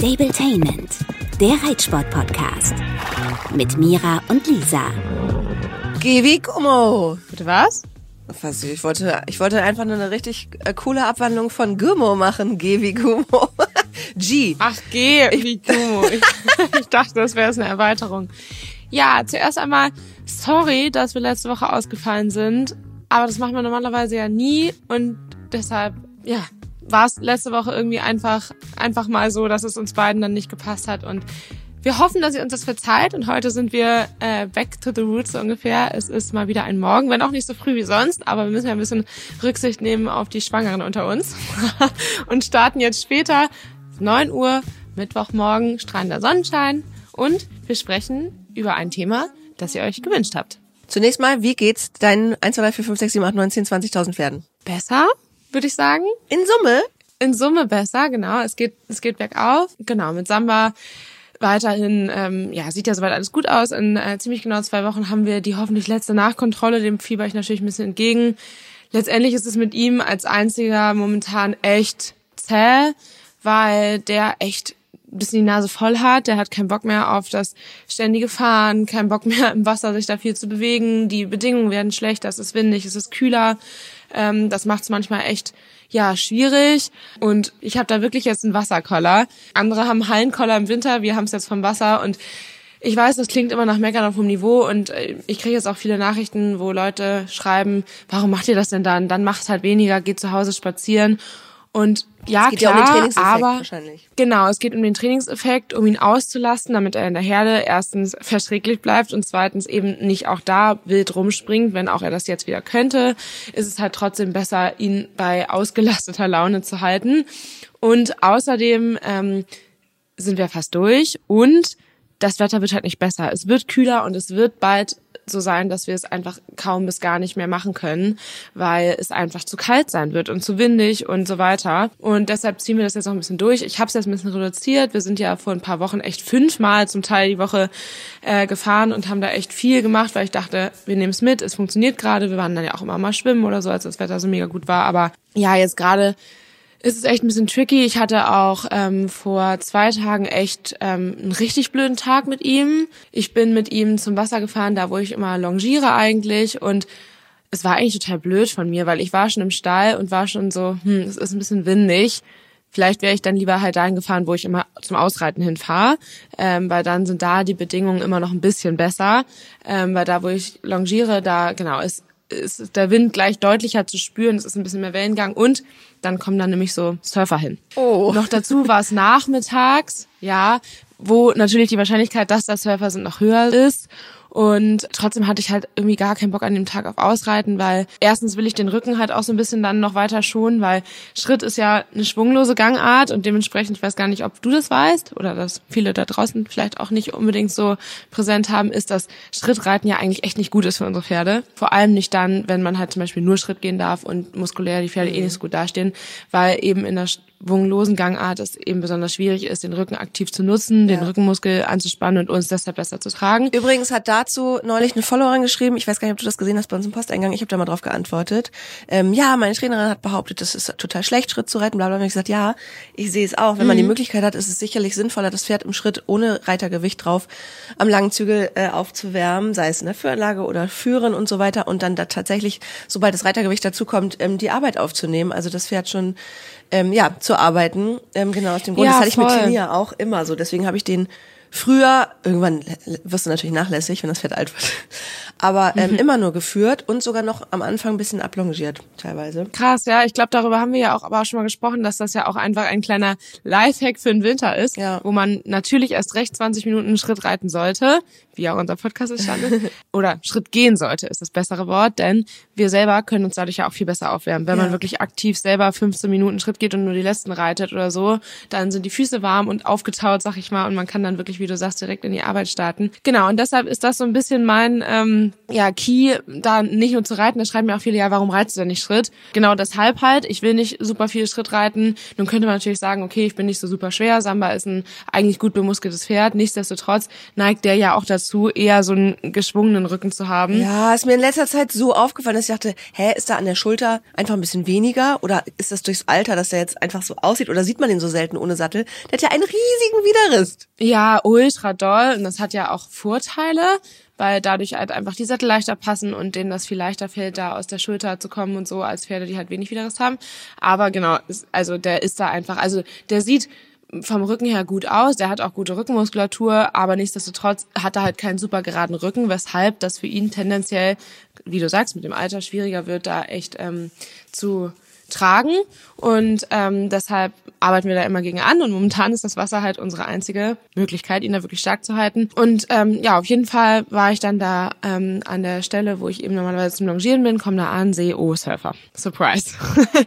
Stabletainment, der Reitsport-Podcast. Mit Mira und Lisa. Geh wie Gummo. Bitte was? Was, ich wollte, ich wollte einfach nur eine richtig äh, coole Abwandlung von Gummo machen. Geh wie Gummo. G. Ach, geh wie Gummo. Ich, ich dachte, das wäre eine Erweiterung. Ja, zuerst einmal sorry, dass wir letzte Woche ausgefallen sind. Aber das machen wir normalerweise ja nie. Und deshalb, ja, war es letzte Woche irgendwie einfach, einfach mal so, dass es uns beiden dann nicht gepasst hat. Und wir hoffen, dass ihr uns das verzeiht. Und heute sind wir äh, back to the roots ungefähr. Es ist mal wieder ein Morgen, wenn auch nicht so früh wie sonst. Aber wir müssen ja ein bisschen Rücksicht nehmen auf die Schwangeren unter uns. und starten jetzt später, 9 Uhr, Mittwochmorgen, strahlender Sonnenschein. Und wir sprechen über ein Thema, das ihr euch gewünscht habt. Zunächst mal, wie geht's deinen 1, 2, 3, 4, 5, 6, 7, 8, 9, 10, 20.000 Pferden? Besser, würde ich sagen. In Summe? In Summe besser, genau. Es geht, es geht bergauf. Genau, mit Samba weiterhin, ähm, ja, sieht ja soweit alles gut aus. In äh, ziemlich genau zwei Wochen haben wir die hoffentlich letzte Nachkontrolle. Dem fieber ich natürlich ein bisschen entgegen. Letztendlich ist es mit ihm als einziger momentan echt zäh, weil der echt bisschen die Nase voll hat. Der hat keinen Bock mehr auf das ständige Fahren, keinen Bock mehr im Wasser sich da viel zu bewegen. Die Bedingungen werden schlechter, es ist windig, es ist kühler. Ähm, das macht es manchmal echt ja schwierig. Und ich habe da wirklich jetzt einen Wasserkoller. Andere haben Hallenkoller im Winter, wir haben es jetzt vom Wasser und ich weiß, das klingt immer nach Meckern auf hohem Niveau und äh, ich kriege jetzt auch viele Nachrichten, wo Leute schreiben, warum macht ihr das denn dann? Dann macht halt weniger, geht zu Hause spazieren. Und ja, es geht klar, ja um den Trainingseffekt aber wahrscheinlich. genau, es geht um den Trainingseffekt, um ihn auszulasten, damit er in der Herde erstens verträglich bleibt und zweitens eben nicht auch da wild rumspringt, wenn auch er das jetzt wieder könnte, ist es halt trotzdem besser, ihn bei ausgelasteter Laune zu halten. Und außerdem ähm, sind wir fast durch und das Wetter wird halt nicht besser. Es wird kühler und es wird bald so sein, dass wir es einfach kaum bis gar nicht mehr machen können, weil es einfach zu kalt sein wird und zu windig und so weiter. Und deshalb ziehen wir das jetzt noch ein bisschen durch. Ich habe es jetzt ein bisschen reduziert. Wir sind ja vor ein paar Wochen echt fünfmal zum Teil die Woche äh, gefahren und haben da echt viel gemacht, weil ich dachte, wir nehmen es mit, es funktioniert gerade. Wir waren dann ja auch immer mal schwimmen oder so, als das Wetter so mega gut war. Aber ja, jetzt gerade ist es echt ein bisschen tricky. Ich hatte auch ähm, vor zwei Tagen echt ähm, einen richtig blöden Tag mit ihm. Ich bin mit ihm zum Wasser gefahren, da wo ich immer longiere eigentlich und es war eigentlich total blöd von mir, weil ich war schon im Stall und war schon so, hm, es ist ein bisschen windig. Vielleicht wäre ich dann lieber halt dahin gefahren, wo ich immer zum Ausreiten hinfahre, ähm, weil dann sind da die Bedingungen immer noch ein bisschen besser. Ähm, weil da, wo ich longiere, da genau ist ist der Wind gleich deutlicher zu spüren, es ist ein bisschen mehr Wellengang und dann kommen dann nämlich so Surfer hin. Oh. Noch dazu war es nachmittags, ja, wo natürlich die Wahrscheinlichkeit, dass da Surfer sind, noch höher ist. Und trotzdem hatte ich halt irgendwie gar keinen Bock an dem Tag auf Ausreiten, weil erstens will ich den Rücken halt auch so ein bisschen dann noch weiter schonen, weil Schritt ist ja eine schwunglose Gangart und dementsprechend, ich weiß gar nicht, ob du das weißt oder dass viele da draußen vielleicht auch nicht unbedingt so präsent haben, ist, dass Schrittreiten ja eigentlich echt nicht gut ist für unsere Pferde. Vor allem nicht dann, wenn man halt zum Beispiel nur Schritt gehen darf und muskulär die Pferde eh nicht so gut dastehen, weil eben in der schwunglosen Gangart es eben besonders schwierig ist, den Rücken aktiv zu nutzen, den Rückenmuskel anzuspannen und uns deshalb besser zu tragen. Übrigens hat dazu neulich eine Followerin geschrieben, ich weiß gar nicht, ob du das gesehen hast bei uns im Posteingang, ich habe da mal drauf geantwortet. Ähm, ja, meine Trainerin hat behauptet, das ist total schlecht, Schritt zu reiten, bla bla. Und ich gesagt, ja, ich sehe es auch. Wenn man die Möglichkeit hat, ist es sicherlich sinnvoller, das Pferd im Schritt ohne Reitergewicht drauf am langen Zügel äh, aufzuwärmen, sei es in der Führanlage oder Führen und so weiter. Und dann da tatsächlich, sobald das Reitergewicht dazukommt, ähm, die Arbeit aufzunehmen. Also das Pferd schon ähm, ja, zu arbeiten. Ähm, genau aus dem Grund. Ja, das hatte ich mit voll. Tenia auch immer so. Deswegen habe ich den früher, irgendwann wirst du natürlich nachlässig, wenn das Pferd alt wird, aber ähm, immer nur geführt und sogar noch am Anfang ein bisschen ablongiert, teilweise. Krass, ja. Ich glaube, darüber haben wir ja auch aber auch schon mal gesprochen, dass das ja auch einfach ein kleiner Lifehack für den Winter ist, Ja. wo man natürlich erst recht 20 Minuten einen Schritt reiten sollte, wie auch unser Podcast ist stand, oder Schritt gehen sollte, ist das bessere Wort, denn wir selber können uns dadurch ja auch viel besser aufwärmen. Wenn Ja. man wirklich aktiv selber 15 Minuten Schritt geht und nur die letzten reitet oder so, dann sind die Füße warm und aufgetaut, sag ich mal, und man kann dann wirklich, wie du sagst, direkt in die Arbeit starten. Genau, und deshalb ist das so ein bisschen mein ähm, ähm, ja, Key da nicht nur zu reiten, da schreiben mir auch viele, ja, warum reitest du denn nicht Schritt? Genau deshalb halt, ich will nicht super viel Schritt reiten. Nun könnte man natürlich sagen, okay, ich bin nicht so super schwer, Samba ist ein eigentlich gut bemuskeltes Pferd, nichtsdestotrotz neigt der ja auch dazu, eher so einen geschwungenen Rücken zu haben. Ja, ist mir in letzter Zeit so aufgefallen, dass ich dachte, hä, ist da an der Schulter einfach ein bisschen weniger oder ist das durchs Alter, dass der jetzt einfach so aussieht oder sieht man den so selten ohne Sattel? Der hat ja einen riesigen Widerriss. Ja, ultra doll und das hat ja auch Vorteile, weil dadurch halt einfach die Sättel leichter passen und denen das viel leichter fällt, da aus der Schulter zu kommen und so, als Pferde, die halt wenig Widerriss haben. Aber genau, also der ist da einfach, also der sieht vom Rücken her gut aus, der hat auch gute Rückenmuskulatur, aber nichtsdestotrotz hat er halt keinen super geraden Rücken, weshalb das für ihn tendenziell, wie du sagst, mit dem Alter schwieriger wird, da echt ähm, zu tragen und ähm, deshalb arbeiten wir da immer gegen an und momentan ist das Wasser halt unsere einzige Möglichkeit, ihn da wirklich stark zu halten. Und ähm, ja, auf jeden Fall war ich dann da ähm, an der Stelle, wo ich eben normalerweise zum Longieren bin, komme da an, sehe, oh, Surfer. Surprise.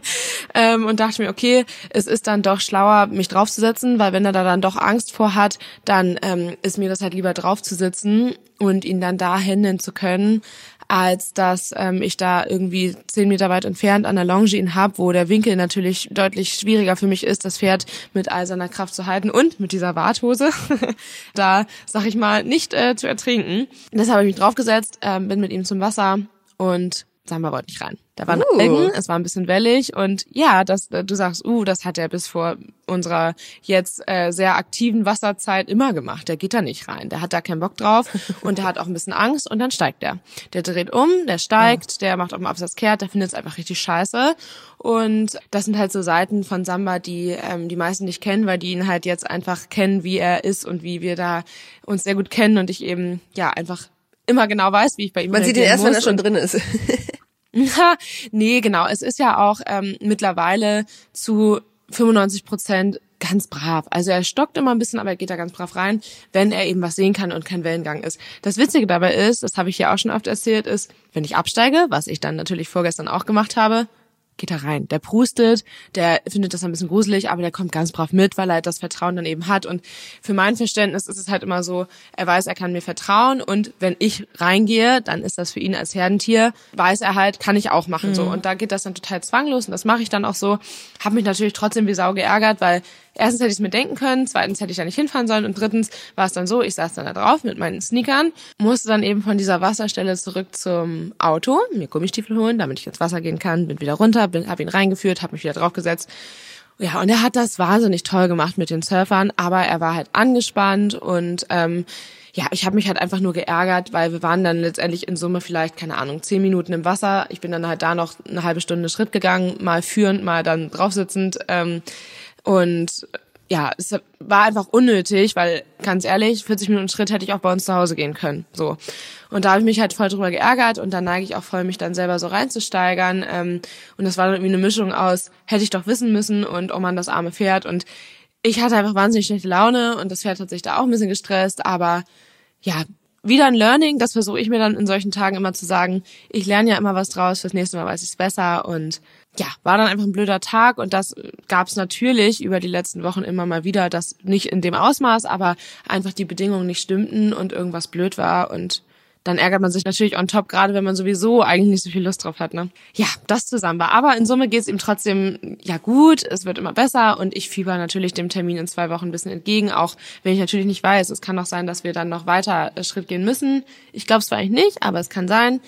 ähm, und dachte mir, okay, es ist dann doch schlauer, mich draufzusetzen, weil wenn er da dann doch Angst vor hat, dann ähm, ist mir das halt lieber draufzusitzen und ihn dann da händeln zu können, als dass ähm, ich da irgendwie zehn Meter weit entfernt an der Longe ihn hab, wo der Winkel natürlich deutlich schwieriger für mich ist, das Pferd mit all seiner Kraft zu halten und mit dieser Warthose da, sag ich mal, nicht äh, zu ertrinken. Deshalb habe ich mich draufgesetzt, äh, bin mit ihm zum Wasser und Samba wollte nicht rein. Da waren uh. Algen, es war ein bisschen wellig und ja, das, äh, du sagst, uh, das hat er bis vor unserer jetzt äh, sehr aktiven Wasserzeit immer gemacht. Der geht da nicht rein, der hat da keinen Bock drauf und der hat auch ein bisschen Angst und dann steigt der. Der dreht um, der steigt, ja. der macht auf dem Absatz kehrt, der findet es einfach richtig scheiße und das sind halt so Seiten von Samba, die ähm, die meisten nicht kennen, weil die ihn halt jetzt einfach kennen, wie er ist und wie wir da uns sehr gut kennen und ich eben ja einfach immer genau weiß, wie ich bei ihm Man sieht ihn erst, wenn er schon drin ist. nee, genau. Es ist ja auch ähm, mittlerweile zu 95 Prozent ganz brav. Also er stockt immer ein bisschen, aber er geht da ganz brav rein, wenn er eben was sehen kann und kein Wellengang ist. Das Witzige dabei ist, das habe ich ja auch schon oft erzählt, ist, wenn ich absteige, was ich dann natürlich vorgestern auch gemacht habe, geht da rein. Der prustet, der findet das ein bisschen gruselig, aber der kommt ganz brav mit, weil er das Vertrauen dann eben hat. Und für mein Verständnis ist es halt immer so, er weiß, er kann mir vertrauen und wenn ich reingehe, dann ist das für ihn als Herdentier, weiß er halt, kann ich auch machen mhm. so. Und da geht das dann total zwanglos und das mache ich dann auch so. Hab mich natürlich trotzdem wie Sau geärgert, weil erstens hätte ich es mir denken können, zweitens hätte ich da nicht hinfahren sollen und drittens war es dann so, ich saß dann da drauf mit meinen Sneakern, musste dann eben von dieser Wasserstelle zurück zum Auto, mir Gummistiefel holen, damit ich ins Wasser gehen kann, bin wieder runter, bin, hab ihn reingeführt, hab mich wieder draufgesetzt. Ja, und er hat das wahnsinnig toll gemacht mit den Surfern, aber er war halt angespannt und ähm, ja, ich habe mich halt einfach nur geärgert, weil wir waren dann letztendlich in Summe vielleicht, keine Ahnung, zehn Minuten im Wasser. Ich bin dann halt da noch eine halbe Stunde Schritt gegangen, mal führend, mal dann draufsitzend. Ähm, und ja, es war einfach unnötig, weil ganz ehrlich, 40 Minuten Schritt hätte ich auch bei uns zu Hause gehen können. So. Und da habe ich mich halt voll drüber geärgert und dann neige ich auch voll, mich dann selber so reinzusteigern. Ähm, und das war dann irgendwie eine Mischung aus, hätte ich doch wissen müssen und oh man, das arme Pferd. Und ich hatte einfach wahnsinnig schlechte Laune und das Pferd hat sich da auch ein bisschen gestresst, aber ja, wieder ein Learning, das versuche ich mir dann in solchen Tagen immer zu sagen, ich lerne ja immer was draus, fürs nächste Mal weiß ich es besser und ja, war dann einfach ein blöder Tag und das gab es natürlich über die letzten Wochen immer mal wieder, dass nicht in dem Ausmaß, aber einfach die Bedingungen nicht stimmten und irgendwas blöd war und dann ärgert man sich natürlich on top, gerade wenn man sowieso eigentlich nicht so viel Lust drauf hat. Ne? Ja, das zusammen war. Aber in Summe geht es ihm trotzdem ja gut, es wird immer besser und ich fieber natürlich dem Termin in zwei Wochen ein bisschen entgegen, auch wenn ich natürlich nicht weiß, es kann auch sein, dass wir dann noch weiter äh, Schritt gehen müssen. Ich glaube es zwar eigentlich nicht, aber es kann sein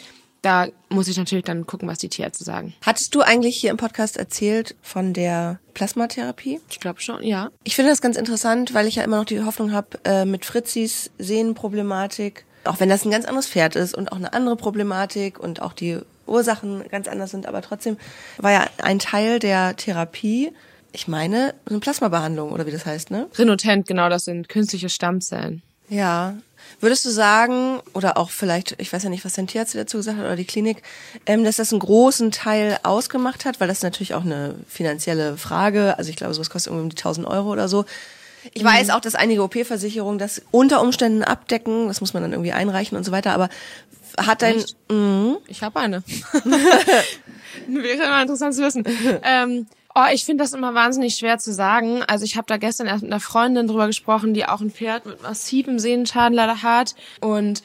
da muss ich natürlich dann gucken, was die Tierärzte sagen. Hattest du eigentlich hier im Podcast erzählt von der Plasmatherapie? Ich glaube schon, ja. Ich finde das ganz interessant, weil ich ja immer noch die Hoffnung habe, äh, mit Fritzis Sehnenproblematik, auch wenn das ein ganz anderes Pferd ist und auch eine andere Problematik und auch die Ursachen ganz anders sind, aber trotzdem war ja ein Teil der Therapie, ich meine, eine Plasmabehandlung oder wie das heißt, ne? Renotent, genau, das sind künstliche Stammzellen. Ja, Würdest du sagen, oder auch vielleicht, ich weiß ja nicht, was dein Tierarzt dazu gesagt hat, oder die Klinik, ähm, dass das einen großen Teil ausgemacht hat, weil das ist natürlich auch eine finanzielle Frage, also ich glaube, sowas kostet irgendwie um die 1000 Euro oder so. Ich mhm. weiß auch, dass einige OP-Versicherungen das unter Umständen abdecken, das muss man dann irgendwie einreichen und so weiter, aber hat dein... Mhm. Ich habe eine. Wäre immer interessant zu wissen. ähm, Oh, ich finde das immer wahnsinnig schwer zu sagen. Also ich habe da gestern erst mit einer Freundin drüber gesprochen, die auch ein Pferd mit massivem Sehnenschaden leider hat. Und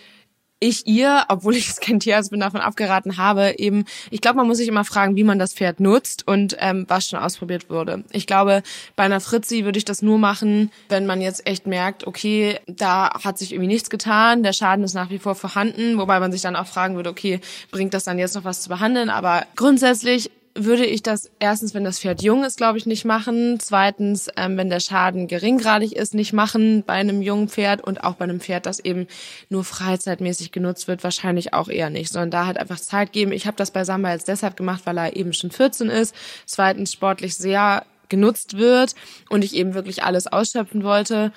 ich ihr, obwohl ich jetzt kein Tierarzt bin, davon abgeraten habe, eben, ich glaube, man muss sich immer fragen, wie man das Pferd nutzt und ähm, was schon ausprobiert wurde. Ich glaube, bei einer Fritzi würde ich das nur machen, wenn man jetzt echt merkt, okay, da hat sich irgendwie nichts getan, der Schaden ist nach wie vor vorhanden, wobei man sich dann auch fragen würde, okay, bringt das dann jetzt noch was zu behandeln? Aber grundsätzlich würde ich das erstens, wenn das Pferd jung ist, glaube ich, nicht machen. Zweitens, ähm, wenn der Schaden geringgradig ist, nicht machen bei einem jungen Pferd und auch bei einem Pferd, das eben nur freizeitmäßig genutzt wird, wahrscheinlich auch eher nicht, sondern da halt einfach Zeit geben. Ich habe das bei Samba jetzt deshalb gemacht, weil er eben schon 14 ist. Zweitens sportlich sehr genutzt wird und ich eben wirklich alles ausschöpfen wollte.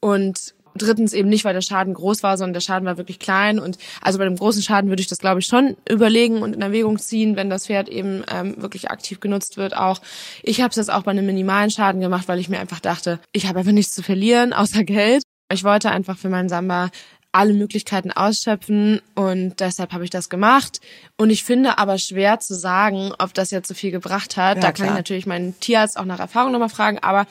Und drittens eben nicht, weil der Schaden groß war, sondern der Schaden war wirklich klein. Und also bei dem großen Schaden würde ich das, glaube ich, schon überlegen und in Erwägung ziehen, wenn das Pferd eben ähm, wirklich aktiv genutzt wird. Auch ich habe es jetzt auch bei einem minimalen Schaden gemacht, weil ich mir einfach dachte, ich habe einfach nichts zu verlieren, außer Geld. Ich wollte einfach für meinen Samba alle Möglichkeiten ausschöpfen und deshalb habe ich das gemacht. Und ich finde aber schwer zu sagen, ob das jetzt so viel gebracht hat. Ja, da kann klar. ich natürlich meinen Tierarzt auch nach Erfahrung nochmal fragen, aber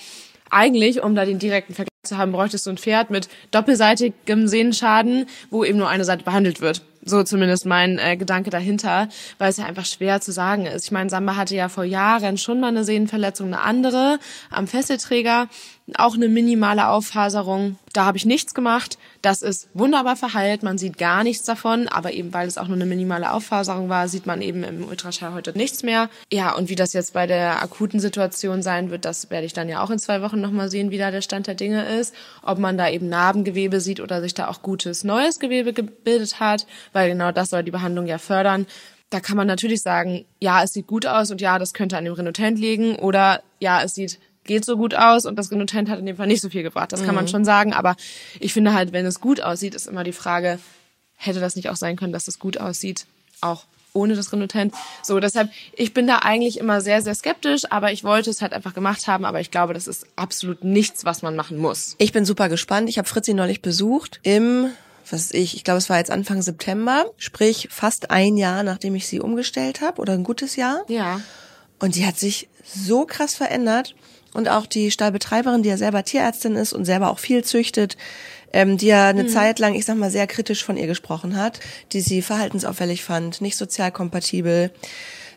eigentlich, um da den direkten Vergleich zu haben, bräuchtest du ein Pferd mit doppelseitigem Sehnenschaden, wo eben nur eine Seite behandelt wird. So zumindest mein äh, Gedanke dahinter, weil es ja einfach schwer zu sagen ist. Ich meine, Samba hatte ja vor Jahren schon mal eine Sehnenverletzung, eine andere am Fesselträger auch eine minimale Auffaserung. Da habe ich nichts gemacht. Das ist wunderbar verheilt. Man sieht gar nichts davon. Aber eben weil es auch nur eine minimale Auffaserung war, sieht man eben im Ultraschall heute nichts mehr. Ja, und wie das jetzt bei der akuten Situation sein wird, das werde ich dann ja auch in zwei Wochen nochmal sehen, wie da der Stand der Dinge ist. Ob man da eben Narbengewebe sieht oder sich da auch gutes neues Gewebe gebildet hat. Weil genau das soll die Behandlung ja fördern da kann man natürlich sagen, ja, es sieht gut aus und ja, das könnte an dem Renotent liegen oder ja, es sieht geht so gut aus und das Renotent hat in dem Fall nicht so viel gebracht. Das kann man mhm. schon sagen, aber ich finde halt, wenn es gut aussieht, ist immer die Frage, hätte das nicht auch sein können, dass es gut aussieht, auch ohne das Renotent. So, deshalb, ich bin da eigentlich immer sehr, sehr skeptisch, aber ich wollte es halt einfach gemacht haben, aber ich glaube, das ist absolut nichts, was man machen muss. Ich bin super gespannt. Ich habe Fritzi neulich besucht im was ist ich, ich glaube, es war jetzt Anfang September, sprich fast ein Jahr, nachdem ich sie umgestellt habe oder ein gutes Jahr. Ja. Und die hat sich so krass verändert und auch die Stallbetreiberin, die ja selber Tierärztin ist und selber auch viel züchtet, ähm, die ja eine mhm. Zeit lang, ich sag mal, sehr kritisch von ihr gesprochen hat, die sie verhaltensauffällig fand, nicht sozial kompatibel,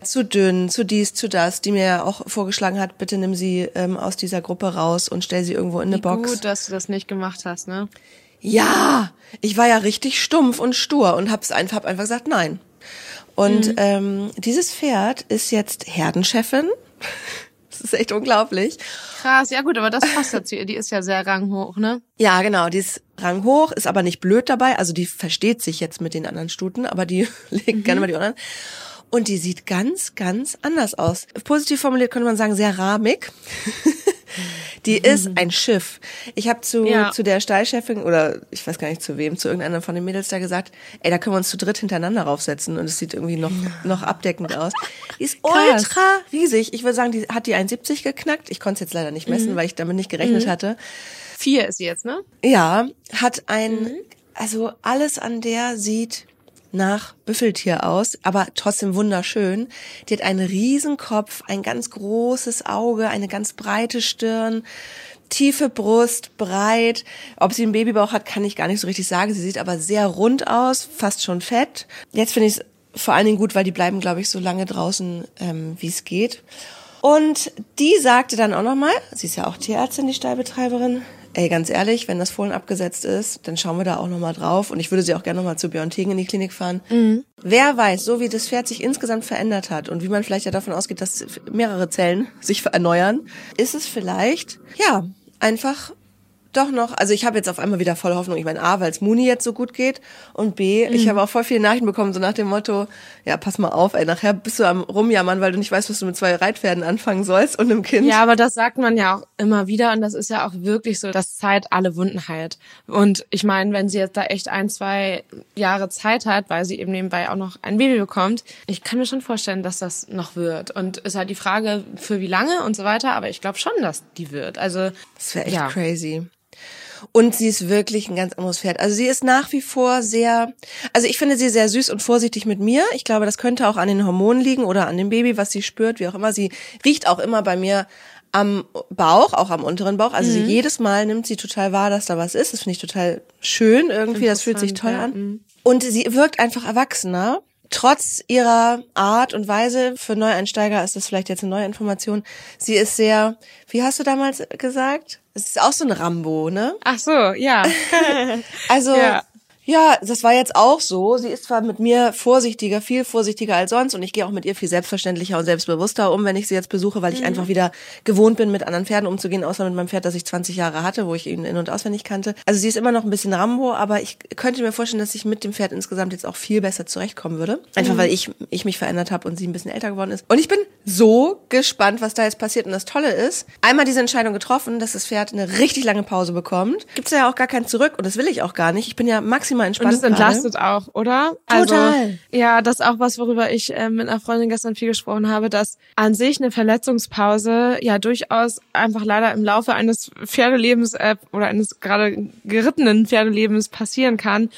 zu dünn, zu dies, zu das, die mir ja auch vorgeschlagen hat, bitte nimm sie ähm, aus dieser Gruppe raus und stell sie irgendwo in eine Wie Box. Gut, dass du das nicht gemacht hast, ne? Ja, ich war ja richtig stumpf und stur und hab's einfach, hab einfach gesagt, nein. Und mhm. ähm, dieses Pferd ist jetzt Herdenchefin das ist echt unglaublich. Krass, ja gut, aber das passt dazu. Die ist ja sehr ranghoch, ne? Ja, genau, die ist ranghoch, ist aber nicht blöd dabei. Also die versteht sich jetzt mit den anderen Stuten, aber die legt mhm. gerne mal die anderen. Und die sieht ganz, ganz anders aus. Positiv formuliert könnte man sagen, sehr rahmig. Die ist mhm. ein Schiff. Ich habe zu, ja. zu der Stallchefin oder ich weiß gar nicht zu wem, zu irgendeiner von den Mädels da gesagt, ey, da können wir uns zu dritt hintereinander raufsetzen und es sieht irgendwie noch, noch abdeckend aus. Die ist Krass. ultra riesig. Ich würde sagen, die hat die 1,70 geknackt. Ich konnte es jetzt leider nicht messen, mhm. weil ich damit nicht gerechnet mhm. hatte. Vier ist sie jetzt, ne? Ja, hat ein, mhm. also alles an der sieht nach Büffeltier aus, aber trotzdem wunderschön. Die hat einen Riesenkopf, ein ganz großes Auge, eine ganz breite Stirn, tiefe Brust, breit. Ob sie einen Babybauch hat, kann ich gar nicht so richtig sagen. Sie sieht aber sehr rund aus, fast schon fett. Jetzt finde ich es vor allen Dingen gut, weil die bleiben, glaube ich, so lange draußen, ähm, wie es geht. Und die sagte dann auch nochmal, sie ist ja auch Tierärztin, die Stallbetreiberin, ey, ganz ehrlich, wenn das Fohlen abgesetzt ist, dann schauen wir da auch nochmal drauf. Und ich würde sie auch gerne nochmal zu Björn Tegen in die Klinik fahren. Mhm. Wer weiß, so wie das Pferd sich insgesamt verändert hat und wie man vielleicht ja davon ausgeht, dass mehrere Zellen sich erneuern, ist es vielleicht, ja, einfach doch noch, also ich habe jetzt auf einmal wieder voll Hoffnung. Ich meine, A, weil es Muni jetzt so gut geht und B, mhm. ich habe auch voll viele Nachrichten bekommen, so nach dem Motto, ja, pass mal auf, ey, nachher bist du am rumjammern, weil du nicht weißt, was du mit zwei Reitpferden anfangen sollst und einem Kind. Ja, aber das sagt man ja auch immer wieder und das ist ja auch wirklich so, dass Zeit alle Wunden heilt. Und ich meine, wenn sie jetzt da echt ein, zwei Jahre Zeit hat, weil sie eben nebenbei auch noch ein Baby bekommt, ich kann mir schon vorstellen, dass das noch wird. Und ist halt die Frage, für wie lange und so weiter, aber ich glaube schon, dass die wird. Also das wäre echt ja. crazy. Und sie ist wirklich ein ganz anderes Pferd. Also sie ist nach wie vor sehr, also ich finde sie sehr süß und vorsichtig mit mir. Ich glaube, das könnte auch an den Hormonen liegen oder an dem Baby, was sie spürt, wie auch immer. Sie riecht auch immer bei mir am Bauch, auch am unteren Bauch. Also sie jedes Mal nimmt sie total wahr, dass da was ist. Das finde ich total schön irgendwie. Das fühlt sich toll ja, an. Und sie wirkt einfach erwachsener. Trotz ihrer Art und Weise, für Neueinsteiger ist das vielleicht jetzt eine neue Information. Sie ist sehr, wie hast du damals gesagt? Es ist auch so ein Rambo, ne? Ach so, ja. Also, Ja. Ja. das war jetzt auch so. Sie ist zwar mit mir vorsichtiger, viel vorsichtiger als sonst und ich gehe auch mit ihr viel selbstverständlicher und selbstbewusster um, wenn ich sie jetzt besuche, weil ich einfach wieder gewohnt bin, mit anderen Pferden umzugehen, außer mit meinem Pferd, das ich 20 Jahre hatte, wo ich ihn in- und auswendig kannte. Also sie ist immer noch ein bisschen Rambo, aber ich könnte mir vorstellen, dass ich mit dem Pferd insgesamt jetzt auch viel besser zurechtkommen würde. Einfach weil ich, ich mich verändert habe und sie ein bisschen älter geworden ist. Und ich bin so gespannt, was da jetzt passiert. Und das Tolle ist, einmal diese Entscheidung getroffen, dass das Pferd eine richtig lange Pause bekommt, gibt's ja auch gar kein Zurück und das will ich auch gar nicht. Ich bin ja maximal Und entspannt. es entlastet auch, oder? Total. Also, ja, das ist auch was, worüber ich äh, mit einer Freundin gestern viel gesprochen habe, dass an sich eine Verletzungspause ja durchaus einfach leider im Laufe eines Pferdelebens äh, oder eines gerade gerittenen Pferdelebens passieren kann.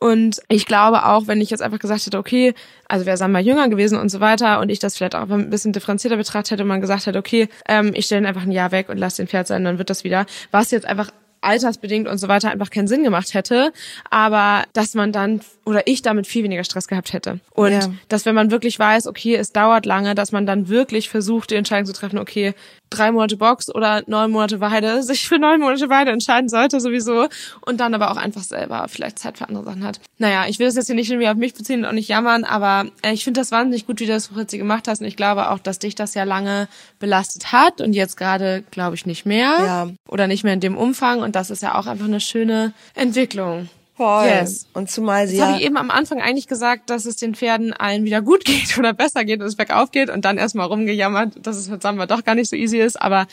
Und ich glaube auch, wenn ich jetzt einfach gesagt hätte, okay, also wäre Samba jünger gewesen und so weiter und ich das vielleicht auch ein bisschen differenzierter betrachtet hätte und man gesagt hätte, okay, ähm, ich stelle ihn einfach ein Jahr weg und lasse den Pferd sein, dann wird das wieder. Was jetzt einfach altersbedingt und so weiter einfach keinen Sinn gemacht hätte, aber dass man dann oder ich damit viel weniger Stress gehabt hätte. Und Ja. dass wenn man wirklich weiß, okay, es dauert lange, dass man dann wirklich versucht, die Entscheidung zu treffen, okay, drei Monate Box oder neun Monate Weide, sich für neun Monate Weide entscheiden sollte sowieso und dann aber auch einfach selber vielleicht Zeit für andere Sachen hat. Naja, ich will das jetzt hier nicht irgendwie auf mich beziehen und auch nicht jammern, aber äh, ich finde das wahnsinnig gut, wie du das Fritzi gemacht hast und ich glaube auch, dass dich das ja lange belastet hat und jetzt gerade, glaube ich, nicht mehr Ja. oder nicht mehr in dem Umfang und das ist ja auch einfach eine schöne Entwicklung. Voll. Yes. Und zumal sie Jetzt ja habe ich eben am Anfang eigentlich gesagt, dass es den Pferden allen wieder gut geht oder besser geht und es bergauf geht und dann erstmal rumgejammert, dass es mit Samba doch gar nicht so easy ist, aber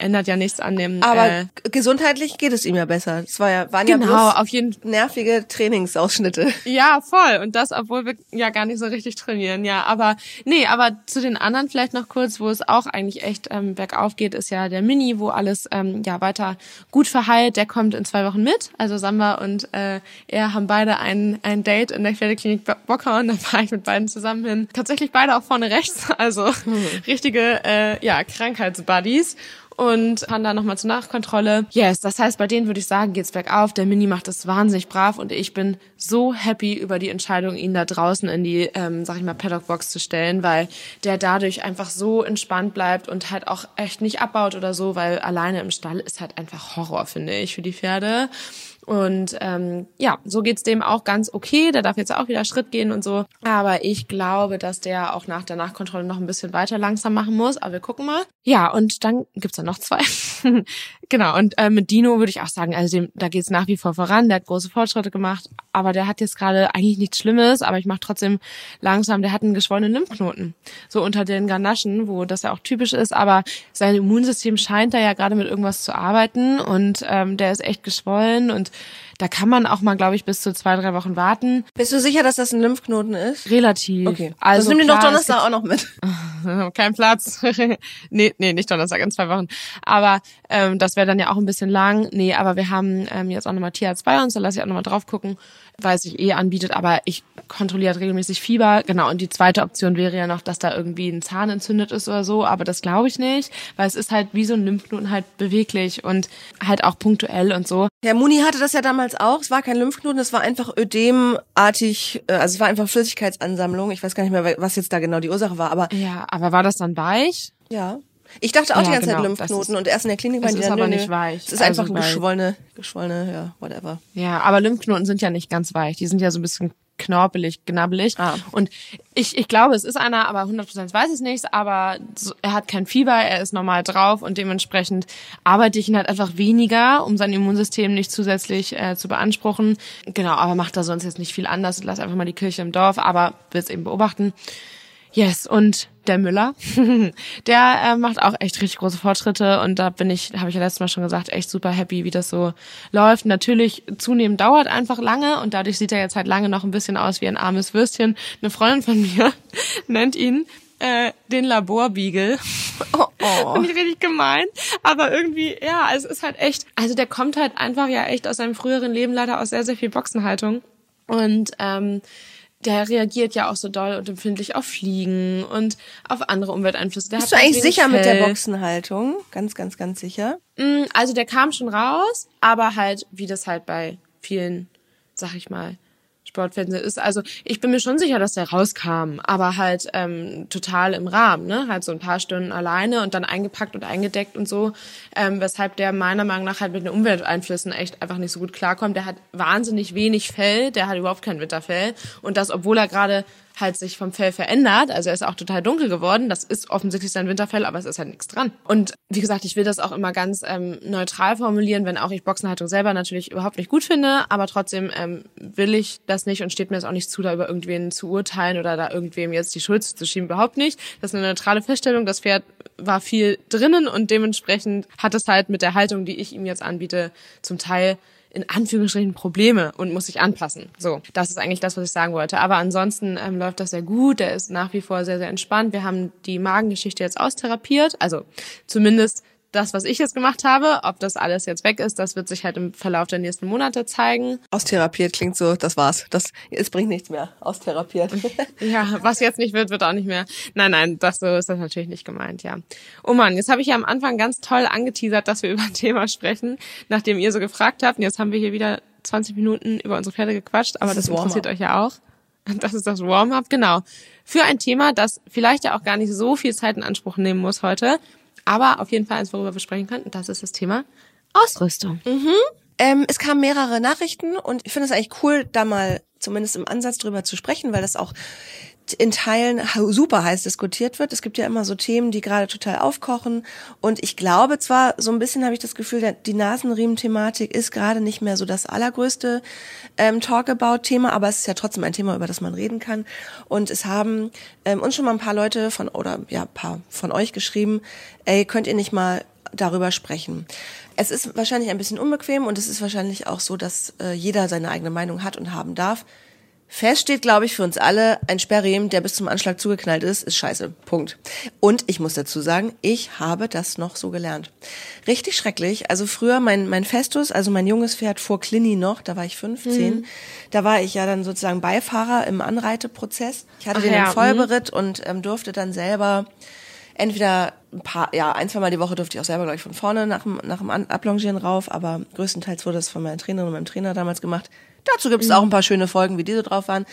ändert ja nichts an dem. aber äh, gesundheitlich geht es ihm ja besser. Es war ja, waren genau, ja auf jeden bloß nervige Trainingsausschnitte. Ja, voll. Und das, obwohl wir ja gar nicht so richtig trainieren, ja. Aber nee, aber zu den anderen vielleicht noch kurz, wo es auch eigentlich echt ähm, bergauf geht, ist ja der Mini, wo alles ähm, ja weiter gut verheilt. Der kommt in zwei Wochen mit. Also Samba und äh, er haben beide ein, ein Date in der Pferdeklinik Bo- Bockhauen. Da fahre ich mit beiden zusammen hin. Tatsächlich beide auch vorne rechts. Also richtige äh, ja, Krankheitsbuddies und fahren da nochmal zur Nachkontrolle. Yes, das heißt, bei denen würde ich sagen, geht's bergauf. Der Mini macht das wahnsinnig brav und ich bin so happy über die Entscheidung, ihn da draußen in die, ähm, sag ich mal, Paddock-Box zu stellen, weil der dadurch einfach so entspannt bleibt und halt auch echt nicht abbaut oder so, weil alleine im Stall ist halt einfach Horror, finde ich, für die Pferde. Und ähm, ja, so geht's dem auch ganz okay. Der darf jetzt auch wieder Schritt gehen und so. Aber ich glaube, dass der auch nach der Nachkontrolle noch ein bisschen weiter langsam machen muss. Aber wir gucken mal. Ja, und dann gibt's da noch zwei. genau, und äh, mit Dino würde ich auch sagen, also dem, da geht's nach wie vor voran. Der hat große Fortschritte gemacht. Aber der hat jetzt gerade eigentlich nichts Schlimmes, aber ich mache trotzdem langsam. Der hat einen geschwollenen Lymphknoten. So unter den Ganaschen, wo das ja auch typisch ist. Aber sein Immunsystem scheint da ja gerade mit irgendwas zu arbeiten. Und ähm, der ist echt geschwollen und da kann man auch mal, glaube ich, bis zu zwei, drei Wochen warten. Bist du sicher, dass das ein Lymphknoten ist? Relativ. Okay. Also Also nimm den doch Donnerstag auch noch mit. kein Platz. nee, nee, nicht Donnerstag, in zwei Wochen. Aber ähm, das wäre dann ja auch ein bisschen lang. Nee, aber wir haben ähm, jetzt auch nochmal Tierarzt bei uns, da lasse ich auch nochmal drauf gucken, weil es sich eh anbietet, aber ich kontrolliere regelmäßig Fieber. Genau, und die zweite Option wäre ja noch, dass da irgendwie ein Zahn entzündet ist oder so, aber das glaube ich nicht, weil es ist halt wie so ein Lymphknoten halt beweglich und halt auch punktuell und so. Ja, Muni hatte das ja damals auch. Es war kein Lymphknoten, es war einfach ödemartig, äh, also es war einfach Flüssigkeitsansammlung. Ich weiß gar nicht mehr, was jetzt da genau die Ursache war, aber Ja, aber war das dann weich? ja. Ich dachte auch Ja, die ganze genau, Zeit Lymphknoten ist- und erst in der Klinik waren die ist aber nö, nicht weich. Es ist Also einfach weil- geschwollene, geschwollene, ja, whatever. Ja, aber Lymphknoten sind ja nicht ganz weich. Die sind ja so ein bisschen knorpelig, knabbelig. Ah. Und ich, ich glaube, es ist einer, aber 100% weiß ich es nicht. Aber so, er hat kein Fieber, er ist normal drauf und dementsprechend arbeite ich ihn halt einfach weniger, um sein Immunsystem nicht zusätzlich äh, zu beanspruchen. Genau, aber macht da sonst jetzt nicht viel anders. Lass einfach mal die Kirche im Dorf, aber will es eben beobachten. Yes, und der Müller, der äh, macht auch echt richtig große Fortschritte und da bin ich, habe ich ja letztes Mal schon gesagt, echt super happy, wie das so läuft. Natürlich zunehmend dauert einfach lange und dadurch sieht er jetzt halt lange noch ein bisschen aus wie ein armes Würstchen. Eine Freundin von mir nennt ihn äh, den Laborbiegel. Oh, oh. Finde ich richtig gemein. Aber irgendwie, ja, es ist halt echt, also der kommt halt einfach ja echt aus seinem früheren Leben leider aus sehr, sehr viel Boxenhaltung. Und ähm, der reagiert ja auch so doll und empfindlich auf Fliegen und auf andere Umwelteinflüsse. Der Bist du eigentlich sicher Fell. mit der Boxenhaltung? Ganz, ganz, ganz sicher? Mm, also der kam schon raus, aber halt, wie das halt bei vielen, sag ich mal, Sportfernsehen ist. Also ich bin mir schon sicher, dass der rauskam, aber halt ähm, total im Rahmen, ne? Halt so ein paar Stunden alleine und dann eingepackt und eingedeckt und so, ähm, weshalb der meiner Meinung nach halt mit den Umwelteinflüssen echt einfach nicht so gut klarkommt. Der hat wahnsinnig wenig Fell, der hat überhaupt kein Winterfell und das, obwohl er gerade halt sich vom Fell verändert. Also er ist auch total dunkel geworden. Das ist offensichtlich sein Winterfell, aber es ist halt nichts dran. Und wie gesagt, ich will das auch immer ganz ähm, neutral formulieren, wenn auch ich Boxenhaltung selber natürlich überhaupt nicht gut finde, aber trotzdem ähm, will ich das nicht und steht mir das auch nicht zu, da über irgendwen zu urteilen oder da irgendwem jetzt die Schuld zu schieben. Überhaupt nicht. Das ist eine neutrale Feststellung. Das Pferd war viel drinnen und dementsprechend hat es halt mit der Haltung, die ich ihm jetzt anbiete, zum Teil in Anführungsstrichen Probleme und muss sich anpassen. So, das ist eigentlich das, was ich sagen wollte. Aber ansonsten ähm, läuft das sehr gut. Der ist nach wie vor sehr, sehr entspannt. Wir haben die Magengeschichte jetzt austherapiert. Also zumindest das, was ich jetzt gemacht habe, ob das alles jetzt weg ist, das wird sich halt im Verlauf der nächsten Monate zeigen. Austherapiert klingt so, das war's. Das, es bringt nichts mehr. Austherapiert. ja, was jetzt nicht wird, wird auch nicht mehr. Nein, nein, das so ist das natürlich nicht gemeint, ja. Oh man, jetzt habe ich ja am Anfang ganz toll angeteasert, dass wir über ein Thema sprechen, nachdem ihr so gefragt habt. Und jetzt haben wir hier wieder 20 Minuten über unsere Pferde gequatscht, aber das, das interessiert euch ja auch. Das ist das Warm-up, genau. Für ein Thema, das vielleicht ja auch gar nicht so viel Zeit in Anspruch nehmen muss heute, aber auf jeden Fall eins, worüber wir sprechen können, das ist das Thema Ausrüstung. Mhm. Ähm, es kamen mehrere Nachrichten und ich finde es eigentlich cool, da mal zumindest im Ansatz drüber zu sprechen, weil das auch in Teilen super heiß diskutiert wird. Es gibt ja immer so Themen, die gerade total aufkochen. Und ich glaube zwar, so ein bisschen habe ich das Gefühl, die Nasenriemen-Thematik ist gerade nicht mehr so das allergrößte ähm, Talk-About-Thema, aber es ist ja trotzdem ein Thema, über das man reden kann. Und es haben ähm, uns schon mal ein paar Leute von, oder ja, paar von euch geschrieben, ey, könnt ihr nicht mal darüber sprechen. Es ist wahrscheinlich ein bisschen unbequem und es ist wahrscheinlich auch so, dass äh, jeder seine eigene Meinung hat und haben darf. Fest steht, glaube ich, für uns alle, ein Sperrriemen, der bis zum Anschlag zugeknallt ist, ist scheiße. Punkt. Und ich muss dazu sagen, ich habe das noch so gelernt. Richtig schrecklich. Also früher mein, mein Festus, also mein junges Pferd vor Clini noch, da war ich 15. Mhm. Da war ich ja dann sozusagen Beifahrer im Anreiteprozess. Ich hatte Ach den ja, im Vollberitt mhm. und ähm, durfte dann selber entweder ein paar, ja, ein, zwei Mal die Woche durfte ich auch selber, glaube ich, von vorne nach dem, nach dem Ablongieren rauf, aber größtenteils wurde das von meiner Trainerin und meinem Trainer damals gemacht. Dazu gibt es mhm. auch ein paar schöne Folgen, wie diese drauf waren.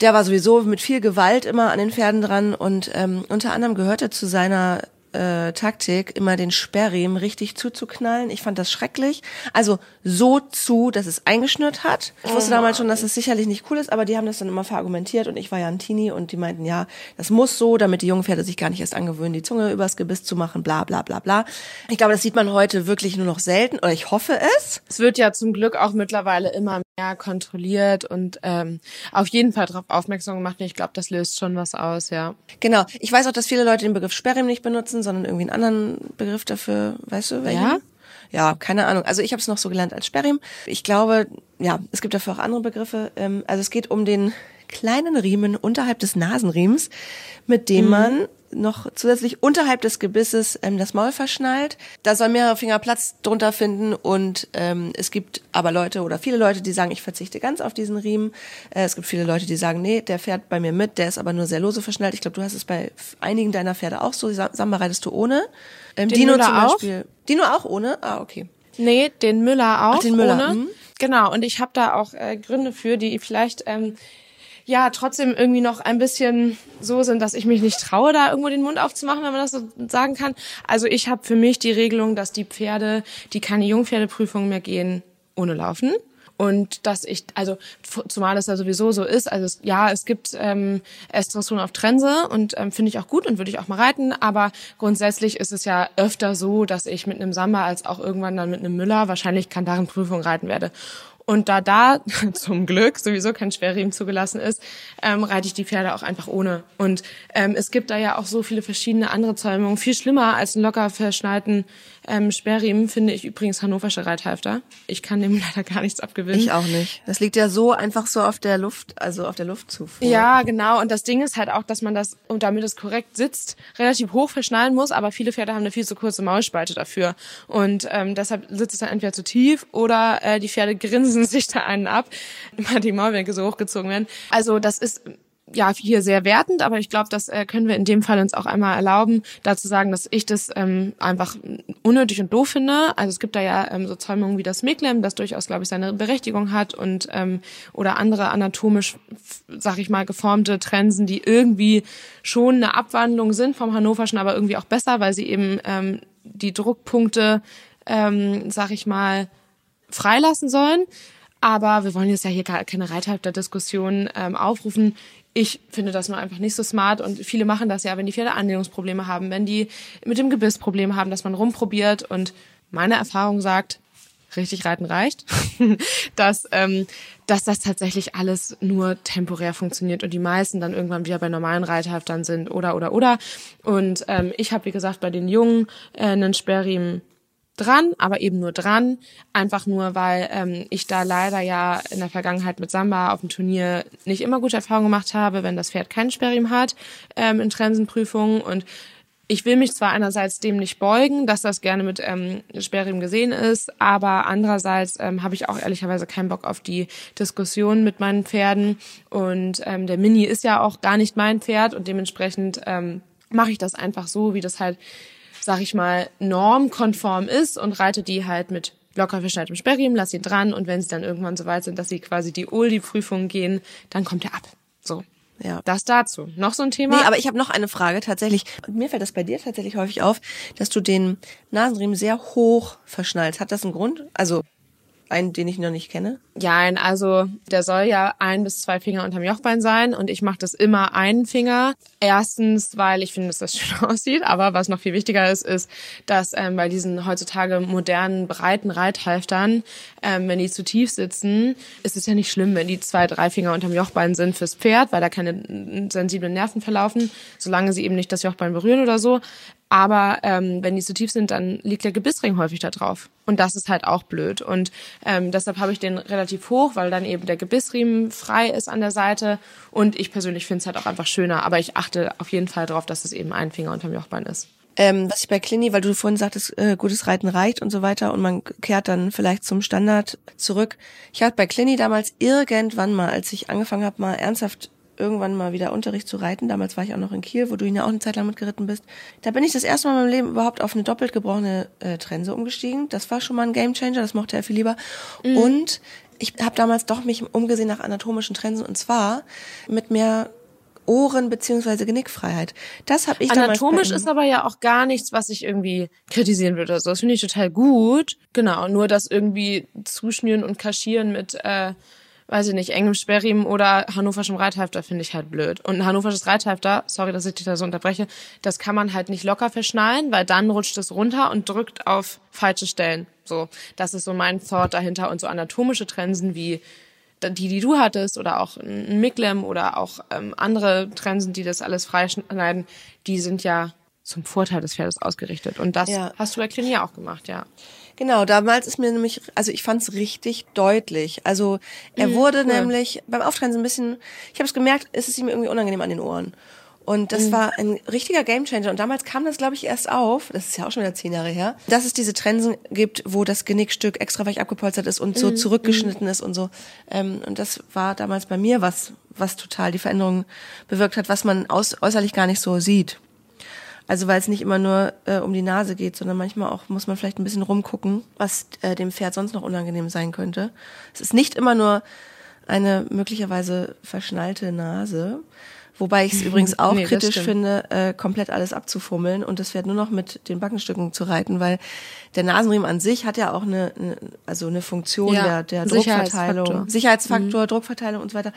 Der war sowieso mit viel Gewalt immer an den Pferden dran und ähm, unter anderem gehörte zu seiner äh, Taktik, immer den Sperrriemen richtig zuzuknallen. Ich fand das schrecklich. Also so zu, dass es eingeschnürt hat. Ich wusste oh damals schon, dass es sicherlich nicht cool ist, aber die haben das dann immer verargumentiert und ich war ja ein Teenie und die meinten, ja, das muss so, damit die jungen Pferde sich gar nicht erst angewöhnen, die Zunge übers Gebiss zu machen, bla bla bla bla. Ich glaube, das sieht man heute wirklich nur noch selten oder ich hoffe es. Es wird ja zum Glück auch mittlerweile immer mehr kontrolliert und ähm, auf jeden Fall darauf aufmerksam gemacht. Und ich glaube, das löst schon was aus, ja. Genau. Ich weiß auch, dass viele Leute den Begriff Sperrriemen nicht benutzen, sondern irgendwie einen anderen Begriff dafür, weißt du? Welchen? Ja. Ja, keine Ahnung. Also ich habe es noch so gelernt als Sperrim. Ich glaube, ja, es gibt dafür auch andere Begriffe. Ähm, also es geht um den kleinen Riemen unterhalb des Nasenriemens, mit dem mhm. man noch zusätzlich unterhalb des Gebisses ähm, das Maul verschnallt. Da soll mehrere Finger Platz drunter finden und ähm, es gibt aber Leute oder viele Leute, die sagen, ich verzichte ganz auf diesen Riemen. Äh, es gibt viele Leute, die sagen, nee, der fährt bei mir mit, der ist aber nur sehr lose verschnallt. Ich glaube, du hast es bei einigen deiner Pferde auch so. Samba reitest du ohne. Ähm, den Dino Müller zum Beispiel. Auch? Dino auch ohne? Ah, okay. Nee, den Müller auch Ach, den Müller. ohne. Mhm. Genau, und ich habe da auch äh, Gründe für, die vielleicht ähm, ja trotzdem irgendwie noch ein bisschen so sind, dass ich mich nicht traue, da irgendwo den Mund aufzumachen, wenn man das so sagen kann. Also ich habe für mich die Regelung, dass die Pferde, die keine Jungpferdeprüfung mehr gehen, ohne Laufen. Und dass ich, also zumal es ja sowieso so ist, also es, ja, es gibt ähm, Estresson auf Trense und ähm, finde ich auch gut und würde ich auch mal reiten, aber grundsätzlich ist es ja öfter so, dass ich mit einem Samba als auch irgendwann dann mit einem Müller wahrscheinlich Kandarenprüfung reiten werde. Und da da zum Glück sowieso kein Schwerriemen zugelassen ist, ähm, reite ich die Pferde auch einfach ohne. Und ähm, es gibt da ja auch so viele verschiedene andere Zäumungen, viel schlimmer als einen locker verschneiten ähm, Sperrriemen finde ich übrigens hannoversche Reithalfter. Ich kann dem leider gar nichts abgewinnen. Ich auch nicht. Das liegt ja so einfach so auf der Luft, also auf der Luftzufuhr. Ja, genau. Und das Ding ist halt auch, dass man das, und damit es korrekt sitzt, relativ hoch verschnallen muss, aber viele Pferde haben eine viel zu kurze Maulspalte dafür. Und ähm, deshalb sitzt es dann entweder zu tief oder äh, die Pferde grinsen sich da einen ab, weil die Maulwinkel so hochgezogen werden. Also das ist ja hier sehr wertend, aber ich glaube, das äh, können wir in dem Fall uns auch einmal erlauben, dazu sagen, dass ich das ähm, einfach unnötig und doof finde. Also es gibt da ja ähm, so Zäumungen wie das Meklem, das durchaus, glaube ich, seine Berechtigung hat und ähm, oder andere anatomisch, sag ich mal, geformte Trensen, die irgendwie schon eine Abwandlung sind vom Hannoverschen, aber irgendwie auch besser, weil sie eben ähm, die Druckpunkte, ähm, sag ich mal, freilassen sollen. Aber wir wollen jetzt ja hier keine Reithalter-Diskussion ähm, aufrufen ich finde das nur einfach nicht so smart und viele machen das ja, wenn die Pferde Annäherungsprobleme haben, wenn die mit dem Gebiss Probleme haben, dass man rumprobiert und meine Erfahrung sagt, richtig reiten reicht, dass, ähm, dass das tatsächlich alles nur temporär funktioniert und die meisten dann irgendwann wieder bei normalen Reithaftern sind oder oder oder. Und ähm, ich habe wie gesagt bei den Jungen äh, einen Sperrriemen dran, aber eben nur dran. Einfach nur, weil ähm, ich da leider ja in der Vergangenheit mit Samba auf dem Turnier nicht immer gute Erfahrungen gemacht habe, wenn das Pferd keinen Sperrriemen hat ähm, in Trensenprüfungen. Und ich will mich zwar einerseits dem nicht beugen, dass das gerne mit ähm, Sperrriemen gesehen ist, aber andererseits ähm, habe ich auch ehrlicherweise keinen Bock auf die Diskussion mit meinen Pferden. Und ähm, der Mini ist ja auch gar nicht mein Pferd und dementsprechend ähm, mache ich das einfach so, wie das halt sag ich mal, normkonform ist und reite die halt mit locker verschneitem Sperrriemen, lass sie dran und wenn sie dann irgendwann so weit sind, dass sie quasi die Oldie-Prüfung gehen, dann kommt er ab. So. Ja. Das dazu. Noch so ein Thema? Nee, aber ich habe noch eine Frage tatsächlich. Und mir fällt das bei dir tatsächlich häufig auf, dass du den Nasenriemen sehr hoch verschnallst. Hat das einen Grund? Also einen, den ich noch nicht kenne? Ja, also der soll ja ein bis zwei Finger unterm Jochbein sein und ich mache das immer einen Finger. Erstens, weil ich finde, dass das schön aussieht, aber was noch viel wichtiger ist, ist, dass ähm, bei diesen heutzutage modernen, breiten Reithalftern, ähm, wenn die zu tief sitzen, ist es ja nicht schlimm, wenn die zwei, drei Finger unterm Jochbein sind fürs Pferd, weil da keine sensiblen Nerven verlaufen, solange sie eben nicht das Jochbein berühren oder so. Aber ähm, wenn die zu tief sind, dann liegt der Gebissring häufig da drauf. Und das ist halt auch blöd. Und ähm, deshalb habe ich den relativ hoch, weil dann eben der Gebissriemen frei ist an der Seite. Und ich persönlich finde es halt auch einfach schöner. Aber ich achte auf jeden Fall darauf, dass es eben ein Finger unterm Jochbein ist. Ähm, was ich bei Clini, weil du vorhin sagtest, äh, gutes Reiten reicht und so weiter und man kehrt dann vielleicht zum Standard zurück. Ich hatte bei Clini damals irgendwann mal, als ich angefangen habe, mal ernsthaft irgendwann mal wieder Unterricht zu reiten. Damals war ich auch noch in Kiel, wo du ihn ja auch eine Zeit lang mitgeritten bist. Da bin ich das erste Mal in meinem Leben überhaupt auf eine doppelt gebrochene äh, Trense umgestiegen. Das war schon mal ein Gamechanger, das mochte er viel lieber. Mhm. Und ich habe damals doch mich umgesehen nach anatomischen Trensen und zwar mit mehr Ohren beziehungsweise Genickfreiheit. Das habe ich Anatomisch ist aber ja auch gar nichts, was ich irgendwie kritisieren würde. Also das finde ich total gut. Genau, nur das irgendwie zuschnüren und kaschieren mit äh, weiß ich nicht, engem Sperrriemen oder hannoverschem Reithalfter finde ich halt blöd. Und ein hannoversches Reithalfter, sorry, dass ich dich da so unterbreche, das kann man halt nicht locker verschnallen, weil dann rutscht es runter und drückt auf falsche Stellen. So, das ist so mein Thought dahinter und so anatomische Trensen wie die, die du hattest oder auch ein Miklem oder auch ähm, andere Trensen, die das alles freischneiden, die sind ja zum Vorteil des Pferdes ausgerichtet. Und das ja. hast du bei Klinier auch gemacht, ja. Genau, damals ist mir nämlich, also ich fand es richtig deutlich. Also er mhm, wurde cool. nämlich beim Auftrennen ein bisschen, ich habe es gemerkt, es ist ihm irgendwie unangenehm an den Ohren. Und das mhm. war ein richtiger Gamechanger. Und damals kam das, glaube ich, erst auf, das ist ja auch schon wieder zehn Jahre her, dass es diese Trensen gibt, wo das Genickstück extra weich abgepolstert ist und so mhm. zurückgeschnitten ist und so. Ähm, und das war damals bei mir was, was total die Veränderung bewirkt hat, was man aus, äußerlich gar nicht so sieht. Also weil es nicht immer nur äh, um die Nase geht, sondern manchmal auch muss man vielleicht ein bisschen rumgucken, was äh, dem Pferd sonst noch unangenehm sein könnte. Es ist nicht immer nur eine möglicherweise verschnallte Nase, wobei ich es übrigens auch nee, kritisch finde, äh, komplett alles abzufummeln und das Pferd nur noch mit den Backenstücken zu reiten, weil der Nasenriemen an sich hat ja auch eine, eine also eine Funktion ja, der, der Druckverteilung, Sicherheitsfaktor, mhm. Druckverteilung und so weiter.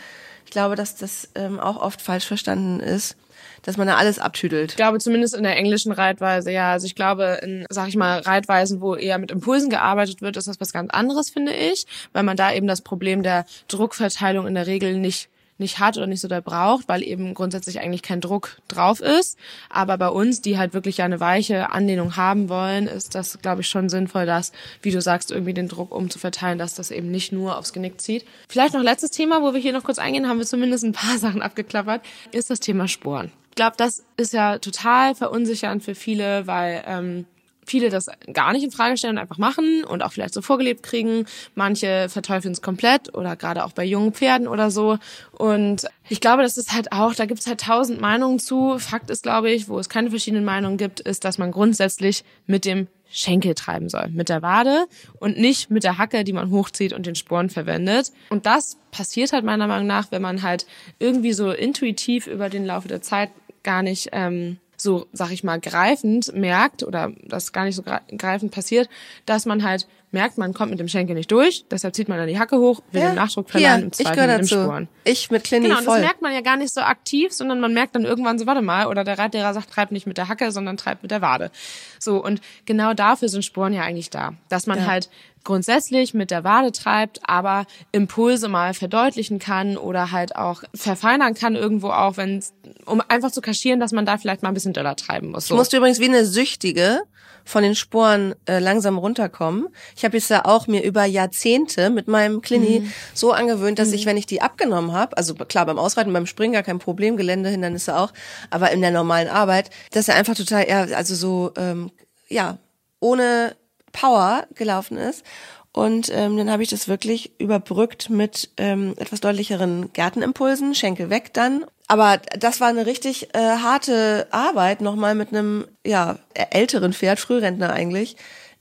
Ich glaube, dass das ähm, auch oft falsch verstanden ist dass man da alles abtüdelt. Ich glaube zumindest in der englischen Reitweise, ja. Also ich glaube in, sag ich mal, Reitweisen, wo eher mit Impulsen gearbeitet wird, ist das was ganz anderes, finde ich, weil man da eben das Problem der Druckverteilung in der Regel nicht nicht hat oder nicht so da braucht, weil eben grundsätzlich eigentlich kein Druck drauf ist. Aber bei uns, die halt wirklich eine weiche Anlehnung haben wollen, ist das, glaube ich, schon sinnvoll, dass, wie du sagst, irgendwie den Druck umzuverteilen, dass das eben nicht nur aufs Genick zieht. Vielleicht noch letztes Thema, wo wir hier noch kurz eingehen, haben wir zumindest ein paar Sachen abgeklappert, ist das Thema Sporen. Ich glaube, das ist ja total verunsichernd für viele, weil ähm, viele das gar nicht in Frage stellen und einfach machen und auch vielleicht so vorgelebt kriegen. Manche verteufeln es komplett oder gerade auch bei jungen Pferden oder so. Und ich glaube, das ist halt auch, da gibt es halt tausend Meinungen zu. Fakt ist, glaube ich, wo es keine verschiedenen Meinungen gibt, ist, dass man grundsätzlich mit dem Schenkel treiben soll, mit der Wade und nicht mit der Hacke, die man hochzieht und den Sporen verwendet. Und das passiert halt meiner Meinung nach, wenn man halt irgendwie so intuitiv über den Laufe der Zeit gar nicht ähm, so, sag ich mal, greifend merkt oder das gar nicht so greifend passiert, dass man halt merkt, man kommt mit dem Schenkel nicht durch, deshalb zieht man dann die Hacke hoch, will ja. den Nachdruck verleihen und zweifelt mit dem Sporen. Ich mit Clini genau, voll. das merkt man ja gar nicht so aktiv, sondern man merkt dann irgendwann so, warte mal, oder der Reitlehrer sagt, treib nicht mit der Hacke, sondern treib mit der Wade. So, und genau dafür sind Sporen ja eigentlich da, dass man ja. halt grundsätzlich mit der Wade treibt, aber Impulse mal verdeutlichen kann oder halt auch verfeinern kann irgendwo auch, wenn um einfach zu kaschieren, dass man da vielleicht mal ein bisschen doller treiben muss. So. Ich musste übrigens wie eine Süchtige von den Sporen äh, langsam runterkommen. Ich habe jetzt ja auch mir über Jahrzehnte mit meinem Klini mhm. so angewöhnt, dass mhm. ich, wenn ich die abgenommen habe, also klar beim Ausreiten, beim Springen gar kein Problem, Geländehindernisse auch, aber in der normalen Arbeit, dass er einfach total, ja, also so, ähm, ja, ohne Power gelaufen ist. Und ähm, dann habe ich das wirklich überbrückt mit ähm, etwas deutlicheren Gärtenimpulsen, Schenkel weg dann aber das war eine richtig äh, harte Arbeit, nochmal mit einem ja älteren Pferd, Frührentner eigentlich,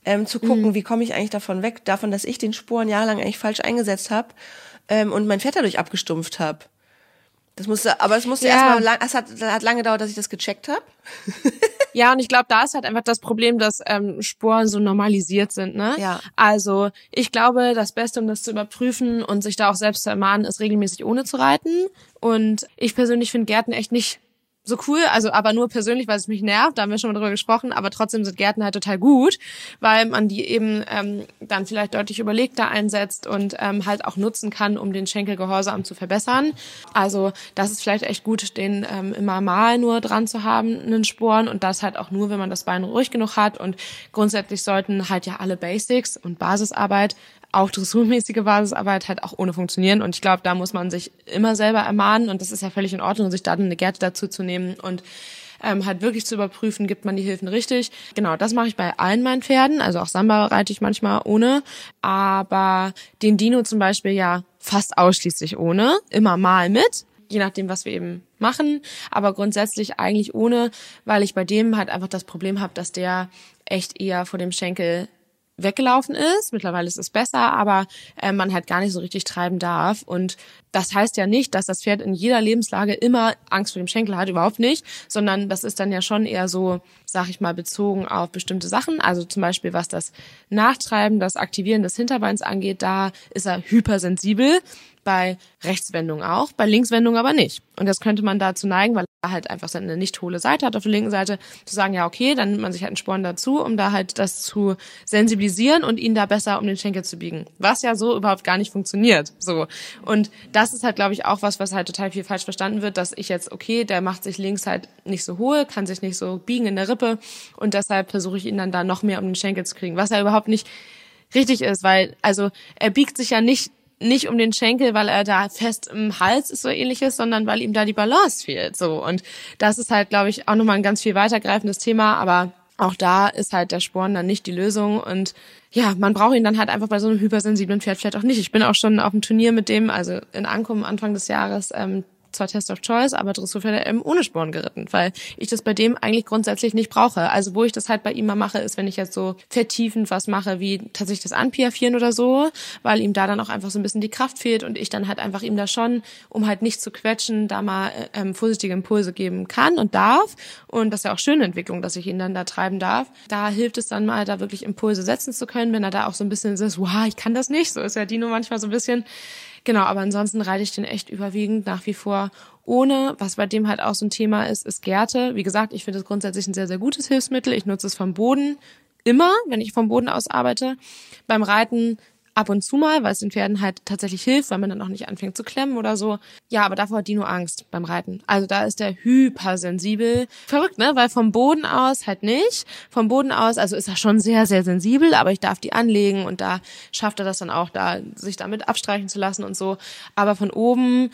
ähm, zu gucken, mhm. wie komme ich eigentlich davon weg, davon, dass ich den Sporen jahrelang eigentlich falsch eingesetzt habe ähm, und mein Pferd dadurch abgestumpft habe. Das musste, aber es musste ja. erstmal lang, es hat, hat lange gedauert, dass ich das gecheckt habe. ja, und ich glaube, da ist halt einfach das Problem, dass ähm, Sporen so normalisiert sind, ne? Ja. Also ich glaube, das Beste, um das zu überprüfen und sich da auch selbst zu ermahnen, ist regelmäßig ohne zu reiten. Und ich persönlich finde Gärten echt nicht so cool, also aber nur persönlich, weil es mich nervt, da haben wir schon mal drüber gesprochen, aber trotzdem sind Gärten halt total gut, weil man die eben ähm, dann vielleicht deutlich überlegter einsetzt und ähm, halt auch nutzen kann, um den Schenkelgehorsam zu verbessern. Also das ist vielleicht echt gut, den ähm, immer mal nur dran zu haben, einen Sporen und das halt auch nur, wenn man das Bein ruhig genug hat und grundsätzlich sollten halt ja alle Basics und Basisarbeit auch dressurmäßige Basisarbeit halt auch ohne funktionieren. Und ich glaube, da muss man sich immer selber ermahnen und das ist ja völlig in Ordnung, sich dann eine Gerte dazu zu nehmen und ähm, halt wirklich zu überprüfen, gibt man die Hilfen richtig. Genau, das mache ich bei allen meinen Pferden. Also auch Samba reite ich manchmal ohne. Aber den Dino zum Beispiel ja fast ausschließlich ohne. Immer mal mit. Je nachdem, was wir eben machen. Aber grundsätzlich eigentlich ohne, weil ich bei dem halt einfach das Problem habe, dass der echt eher vor dem Schenkel weggelaufen ist. Mittlerweile ist es besser, aber äh, man halt gar nicht so richtig treiben darf. Und das heißt ja nicht, dass das Pferd in jeder Lebenslage immer Angst vor dem Schenkel hat, überhaupt nicht, sondern das ist dann ja schon eher so, sag ich mal, bezogen auf bestimmte Sachen. Also zum Beispiel, was das Nachtreiben, das Aktivieren des Hinterbeins angeht, da ist er hypersensibel bei Rechtswendung auch, bei Linkswendung aber nicht. Und das könnte man dazu neigen, weil er halt einfach seine nicht hohle Seite hat auf der linken Seite, zu sagen, ja, okay, dann nimmt man sich halt einen Sporn dazu, um da halt das zu sensibilisieren und ihn da besser um den Schenkel zu biegen. Was ja so überhaupt gar nicht funktioniert. So. Und das ist halt, glaube ich, auch was, was halt total viel falsch verstanden wird, dass ich jetzt, okay, der macht sich links halt nicht so hohe, kann sich nicht so biegen in der Rippe und deshalb versuche ich ihn dann da noch mehr um den Schenkel zu kriegen, was ja überhaupt nicht richtig ist, weil, also, er biegt sich ja nicht nicht um den Schenkel, weil er da fest im Hals ist so ähnliches, sondern weil ihm da die Balance fehlt. So und das ist halt, glaube ich, auch nochmal ein ganz viel weitergreifendes Thema. Aber auch da ist halt der Sporn dann nicht die Lösung und ja, man braucht ihn dann halt einfach bei so einem hypersensiblen Pferd vielleicht auch nicht. Ich bin auch schon auf dem Turnier mit dem, also in Ankommen Anfang des Jahres, ähm, zwar Test of Choice, aber Dressurpferde eben ohne Sporen geritten, weil ich das bei dem eigentlich grundsätzlich nicht brauche. Also wo ich das halt bei ihm mal mache, ist, wenn ich jetzt so vertiefend was mache, wie tatsächlich das Anpiafieren oder so, weil ihm da dann auch einfach so ein bisschen die Kraft fehlt und ich dann halt einfach ihm da schon, um halt nicht zu quetschen, da mal ähm, vorsichtige Impulse geben kann und darf. Und das ist ja auch schöne Entwicklung, dass ich ihn dann da treiben darf. Da hilft es dann mal, da wirklich Impulse setzen zu können, wenn er da auch so ein bisschen ist, wow, ich kann das nicht. So ist ja Dino manchmal so ein bisschen Genau, aber ansonsten reite ich den echt überwiegend nach wie vor ohne. Was bei dem halt auch so ein Thema ist, ist Gärte. Wie gesagt, ich finde es grundsätzlich ein sehr, sehr gutes Hilfsmittel. Ich nutze es vom Boden immer, wenn ich vom Boden aus arbeite. Beim Reiten ab und zu mal, weil es den Pferden halt tatsächlich hilft, weil man dann auch nicht anfängt zu klemmen oder so. Ja, aber davor hat Dino Angst beim Reiten. Also da ist der hypersensibel. Verrückt, ne? Weil vom Boden aus halt nicht. Vom Boden aus, also ist er schon sehr, sehr sensibel, aber ich darf die anlegen und da schafft er das dann auch, da sich damit abstreichen zu lassen und so. Aber von oben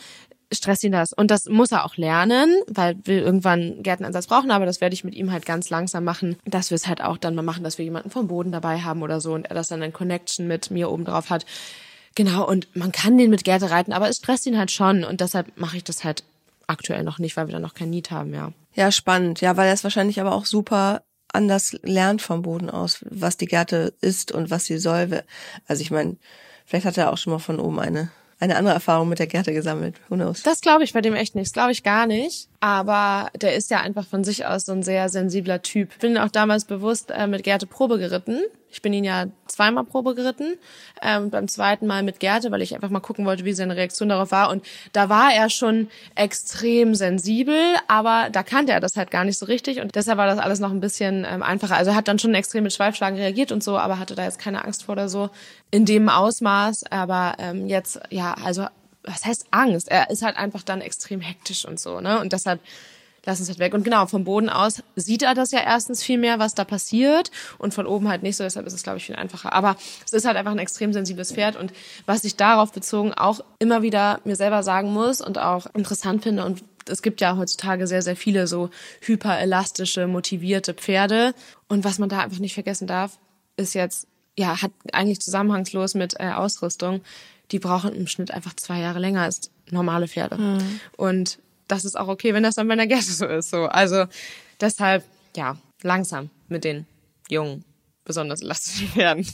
stresst ihn das. Und das muss er auch lernen, weil wir irgendwann Gärtenansatz brauchen, aber das werde ich mit ihm halt ganz langsam machen, dass wir es halt auch dann mal machen, dass wir jemanden vom Boden dabei haben oder so und er das dann in Connection mit mir oben drauf hat. Genau, und man kann den mit Gärte reiten, aber es stresst ihn halt schon und deshalb mache ich das halt aktuell noch nicht, weil wir da noch kein Need haben, ja. Ja, spannend. Ja, weil er es wahrscheinlich aber auch super anders lernt vom Boden aus, was die Gärte ist und was sie soll. Also ich meine, vielleicht hat er auch schon mal von oben eine eine andere Erfahrung mit der Gerte gesammelt. Who knows? Das glaube ich bei dem echt nicht. Das glaube ich gar nicht. Aber der ist ja einfach von sich aus so ein sehr sensibler Typ. Bin auch damals bewusst äh, mit Gerte Probe geritten. Ich bin ihn ja zweimal Probe geritten. Ähm, beim zweiten Mal mit Gerte, weil ich einfach mal gucken wollte, wie seine Reaktion darauf war. Und da war er schon extrem sensibel, aber da kannte er das halt gar nicht so richtig. Und deshalb war das alles noch ein bisschen ähm, einfacher. Also er hat dann schon extrem mit Schweifschlagen reagiert und so, aber hatte da jetzt keine Angst vor oder so. In dem Ausmaß. Aber ähm, jetzt, ja, also was heißt Angst? Er ist halt einfach dann extrem hektisch und so, ne? Und deshalb lass uns halt weg. Und genau, vom Boden aus sieht er das ja erstens viel mehr, was da passiert und von oben halt nicht so, deshalb ist es, glaube ich, viel einfacher. Aber es ist halt einfach ein extrem sensibles Pferd und was ich darauf bezogen auch immer wieder mir selber sagen muss und auch interessant finde und es gibt ja heutzutage sehr, sehr viele so hyperelastische, motivierte Pferde. Und was man da einfach nicht vergessen darf, ist jetzt, ja, hat eigentlich zusammenhangslos mit äh, Ausrüstung die brauchen im Schnitt einfach zwei Jahre länger als normale Pferde. Mhm. Und das ist auch okay, wenn das dann bei der Gerte so ist. So. Also deshalb, ja, langsam mit den Jungen besonders elastisch werden.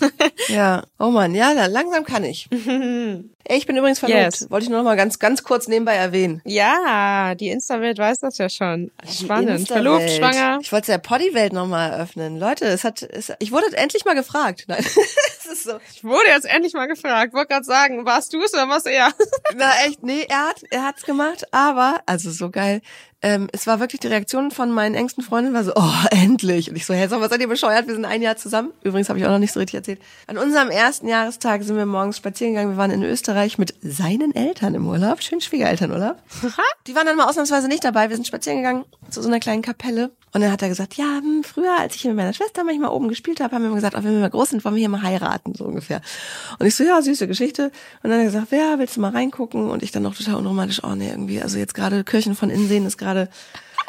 ja, oh man, ja, langsam kann ich. ich bin übrigens verlobt. Yes. Wollte ich nur noch mal ganz, ganz kurz nebenbei erwähnen. Ja, die Insta-Welt weiß das ja schon. Spannend. Verlobt, schwanger. Ich wollte der Poddy-Welt noch mal eröffnen. Leute, es hat, es, ich wurde endlich mal gefragt. Nein, es ist so. Ich wurde jetzt endlich mal gefragt. Wollte gerade sagen, warst du es oder was er? Na echt, nee, er hat, er hat's gemacht, aber, also so geil ähm, es war wirklich die Reaktion von meinen engsten Freundinnen war so, oh, endlich. Und ich so, hä, sag, was seid ihr bescheuert? Wir sind ein Jahr zusammen. Übrigens habe ich auch noch nicht so richtig erzählt. An unserem ersten Jahrestag sind wir morgens spazieren gegangen. Wir waren in Österreich mit seinen Eltern im Urlaub. Schön Schwiegerelternurlaub. die waren dann mal ausnahmsweise nicht dabei. Wir sind spazieren gegangen zu so einer kleinen Kapelle. Und dann hat er gesagt, ja, hm, früher, als ich mit meiner Schwester manchmal oben gespielt habe, haben wir immer gesagt, oh, wenn wir mal groß sind, wollen wir hier mal heiraten, so ungefähr. Und ich so, ja, süße Geschichte. Und dann hat er gesagt, ja, willst du mal reingucken? Und ich dann noch total unromantisch, oh nee, irgendwie, also jetzt gerade Kirchen von innen sehen ist gerade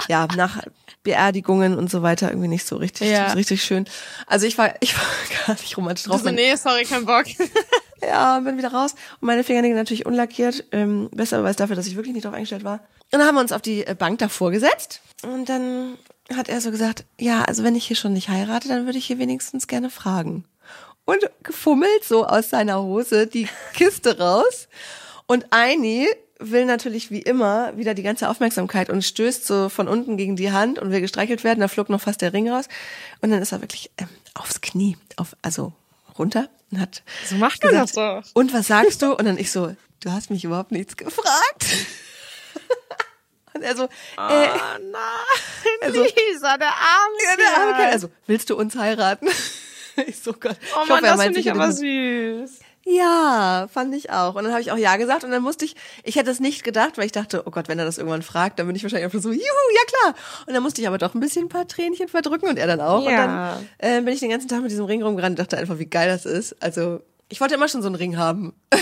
ja, nach Beerdigungen und so weiter irgendwie nicht so richtig, ja. richtig schön. Also ich war, ich war gar nicht romantisch drauf. So, nee, sorry, kein Bock. ja, bin wieder raus. Und meine Fingernägel natürlich unlackiert. Ähm, besser Beweis dafür, dass ich wirklich nicht drauf eingestellt war. Und dann haben wir uns auf die äh, Bank davor gesetzt. Und dann hat er so gesagt, ja, also wenn ich hier schon nicht heirate, dann würde ich hier wenigstens gerne fragen. Und gefummelt so aus seiner Hose die Kiste raus. Und Eini will natürlich wie immer wieder die ganze Aufmerksamkeit und stößt so von unten gegen die Hand und will gestreichelt werden. Da flog noch fast der Ring raus. Und dann ist er wirklich ähm, aufs Knie, auf, also runter und hat so macht gesagt, das doch. Und was sagst du? Und dann ich so, du hast mich überhaupt nichts gefragt. Und er so, oh, äh, nein, also, Lisa, der arme ja, der arme Kerl. Also, willst du uns heiraten? ich so Gott. Oh ich Mann, hoffe, das finde ich aber süß. Ja, fand ich auch. Und dann habe ich auch ja gesagt und dann musste ich, ich hätte es nicht gedacht, weil ich dachte, oh Gott, wenn er das irgendwann fragt, dann bin ich wahrscheinlich einfach so, juhu, ja klar. Und dann musste ich aber doch ein bisschen ein paar Tränchen verdrücken und er dann auch. Ja. Und dann äh, bin ich den ganzen Tag mit diesem Ring rumgerannt und dachte einfach, wie geil das ist. Also ich wollte immer schon so einen Ring haben.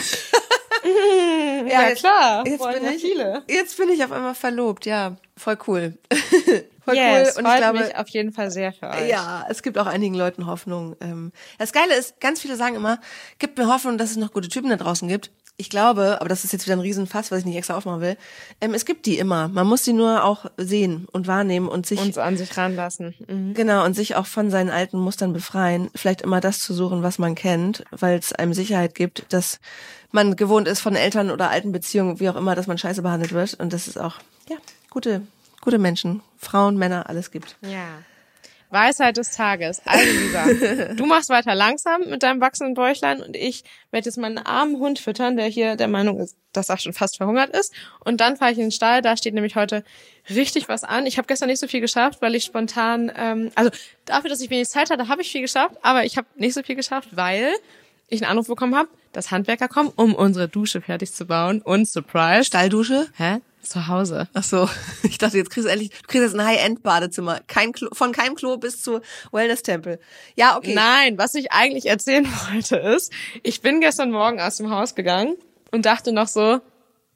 ja, ja, klar. Jetzt bin, ich, viele. jetzt bin ich auf einmal verlobt, ja. Voll cool. Voll yes, cool. Und ich glaube, mich auf jeden Fall sehr für euch. Ja, es gibt auch einigen Leuten Hoffnung. Ähm, das Geile ist, ganz viele sagen immer, gibt mir Hoffnung, dass es noch gute Typen da draußen gibt. Ich glaube, aber das ist jetzt wieder ein Riesenfass, was ich nicht extra aufmachen will. Ähm, es gibt die immer. Man muss sie nur auch sehen und wahrnehmen und sich und an sich ranlassen. Mhm. Genau und sich auch von seinen alten Mustern befreien. Vielleicht immer das zu suchen, was man kennt, weil es einem Sicherheit gibt, dass man gewohnt ist von Eltern oder alten Beziehungen, wie auch immer, dass man scheiße behandelt wird. Und das ist auch ja gute gute Menschen, Frauen, Männer, alles gibt. Ja. Weisheit des Tages. Also Lisa, du machst weiter langsam mit deinem wachsenden Bäuchlein und ich werde jetzt meinen armen Hund füttern, der hier der Meinung ist, dass er schon fast verhungert ist. Und dann fahre ich in den Stall, da steht nämlich heute richtig was an. Ich habe gestern nicht so viel geschafft, weil ich spontan, ähm, also dafür, dass ich wenig Zeit hatte, habe ich viel geschafft, aber ich habe nicht so viel geschafft, weil ich einen Anruf bekommen habe, dass Handwerker kommen, um unsere Dusche fertig zu bauen und Surprise. Stalldusche? Hä? Zu Hause. Ach so, ich dachte, jetzt kriegst du endlich, du kriegst jetzt ein High-End-Badezimmer. Kein Klo, von keinem Klo bis zu Wellness-Tempel. Ja, okay. Nein, was ich eigentlich erzählen wollte ist, ich bin gestern Morgen aus dem Haus gegangen und dachte noch so,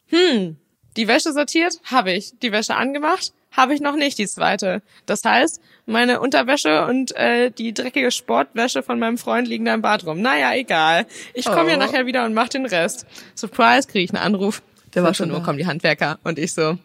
hm, die Wäsche sortiert, habe ich. Die Wäsche angemacht, habe ich noch nicht die zweite. Das heißt, meine Unterwäsche und äh, die dreckige Sportwäsche von meinem Freund liegen da im Bad rum. Naja, egal. Ich komme ja Oh. nachher wieder und mach den Rest. Surprise, kriege ich einen Anruf. Der war 14 schon Uhr da. kommen die Handwerker und ich so,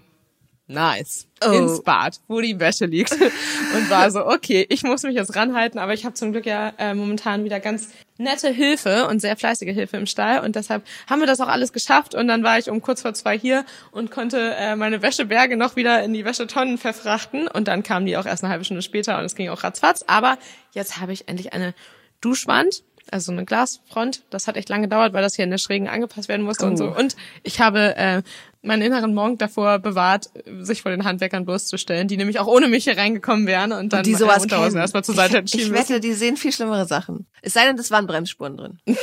nice. Oh. Ins Bad, wo die Wäsche liegt. Und war so, okay, ich muss mich jetzt ranhalten, aber ich habe zum Glück ja äh, momentan wieder ganz nette Hilfe und sehr fleißige Hilfe im Stall und deshalb haben wir das auch alles geschafft und dann war ich um kurz vor zwei hier und konnte äh, meine Wäscheberge noch wieder in die Wäschetonnen verfrachten und dann kamen die auch erst eine halbe Stunde später und es ging auch ratzfatz, aber jetzt habe ich endlich eine Duschwand, also eine Glasfront. Das hat echt lange gedauert, weil das hier in der Schrägen angepasst werden musste und so. Oh. Und ich habe äh, meinen inneren Monk davor bewahrt, sich vor den Handwerkern bloßzustellen, die nämlich auch ohne mich hier reingekommen wären und dann die meine sowas erstmal zur Seite ich, hätten ich wette, die sehen viel schlimmere Sachen. Es sei denn, es waren Bremsspuren drin.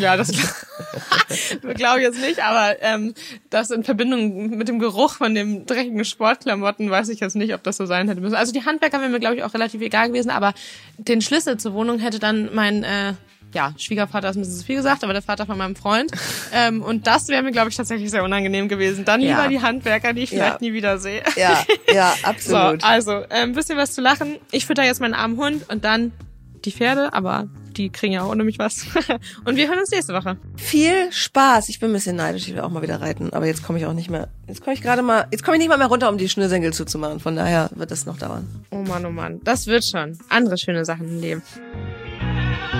Ja, das glaube ich jetzt nicht, aber ähm, das in Verbindung mit dem Geruch von dem dreckigen Sportklamotten weiß ich jetzt nicht, ob das so sein hätte müssen. Also die Handwerker wären mir, glaube ich, auch relativ egal gewesen, aber den Schlüssel zur Wohnung hätte dann mein äh, ja, Schwiegervater ist ein bisschen zu viel gesagt, aber der Vater von meinem Freund. Ähm, und das wäre mir, glaube ich, tatsächlich sehr unangenehm gewesen. Dann Ja. lieber die Handwerker, die ich Ja. vielleicht nie wiedersehe. Ja, ja, So, absolut. also, äh, ein bisschen was zu lachen. Ich fütter jetzt meinen armen Hund und dann die Pferde, aber die kriegen ja auch ohne mich was. und wir hören uns nächste Woche. Viel Spaß. Ich bin ein bisschen neidisch, ich will auch mal wieder reiten, aber jetzt komme ich auch nicht mehr. Jetzt komme ich gerade mal, jetzt komme ich nicht mal mehr runter, um die Schnürsenkel zuzumachen. Von daher wird das noch dauern. Oh Mann, oh Mann. Das wird schon. Andere schöne Sachen im Leben.